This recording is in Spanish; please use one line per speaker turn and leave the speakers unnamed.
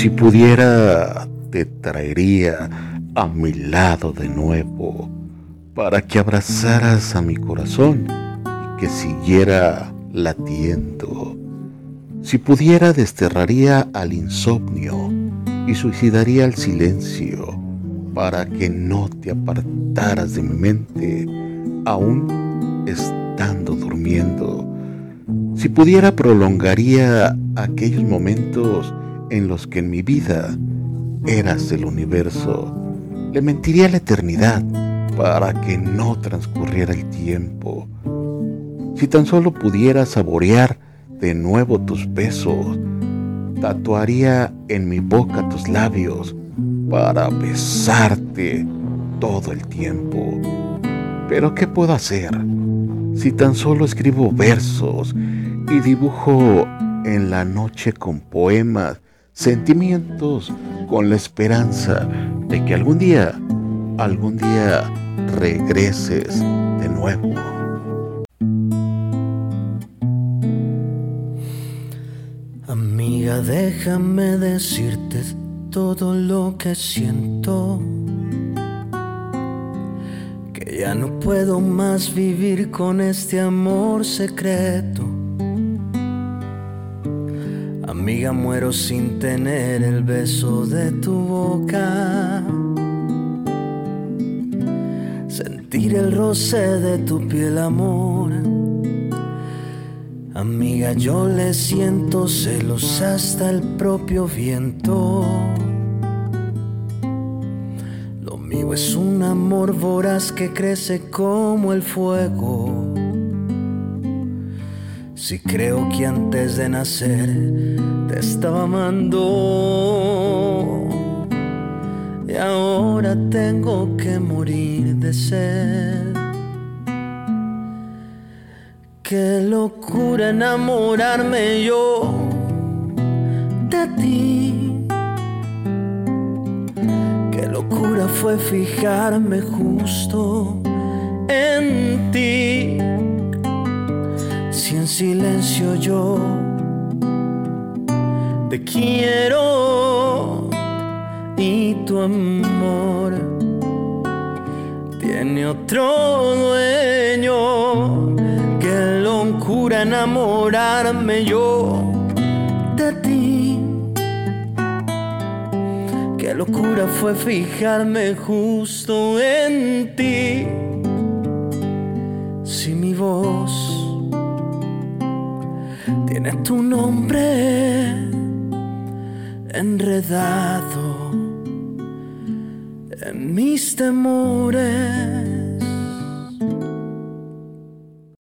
Si pudiera, te traería a mi lado de nuevo para que abrazaras a mi corazón y que siguiera latiendo. Si pudiera, desterraría al insomnio y suicidaría al silencio para que no te apartaras de mi mente, aún estando durmiendo. Si pudiera, prolongaría aquellos momentos en los que en mi vida eras el universo. Le mentiría la eternidad para que no transcurriera el tiempo. Si tan solo pudiera saborear de nuevo tus besos, tatuaría en mi boca tus labios para besarte todo el tiempo. Pero ¿qué puedo hacer si tan solo escribo versos y dibujo en la noche con poemas, sentimientos, con la esperanza de que algún día, algún día regreses de nuevo?
Amiga, déjame decirte todo lo que siento. Que ya no puedo más vivir con este amor secreto. Amiga, muero sin tener el beso de tu boca. Sentir el roce de tu piel, amor Amiga, yo le siento celos hasta el propio viento. Lo mío es un amor voraz que crece como el fuego. Si creo que antes de nacer te estaba amando y ahora tengo que morir de sed. Qué locura enamorarme yo de ti. Qué locura fue fijarme justo te quiero y tu amor tiene otro dueño locura enamorarme yo de ti. Qué locura fue fijarme justo en ti. Si mi voz tiene tu nombre enredado en mis temores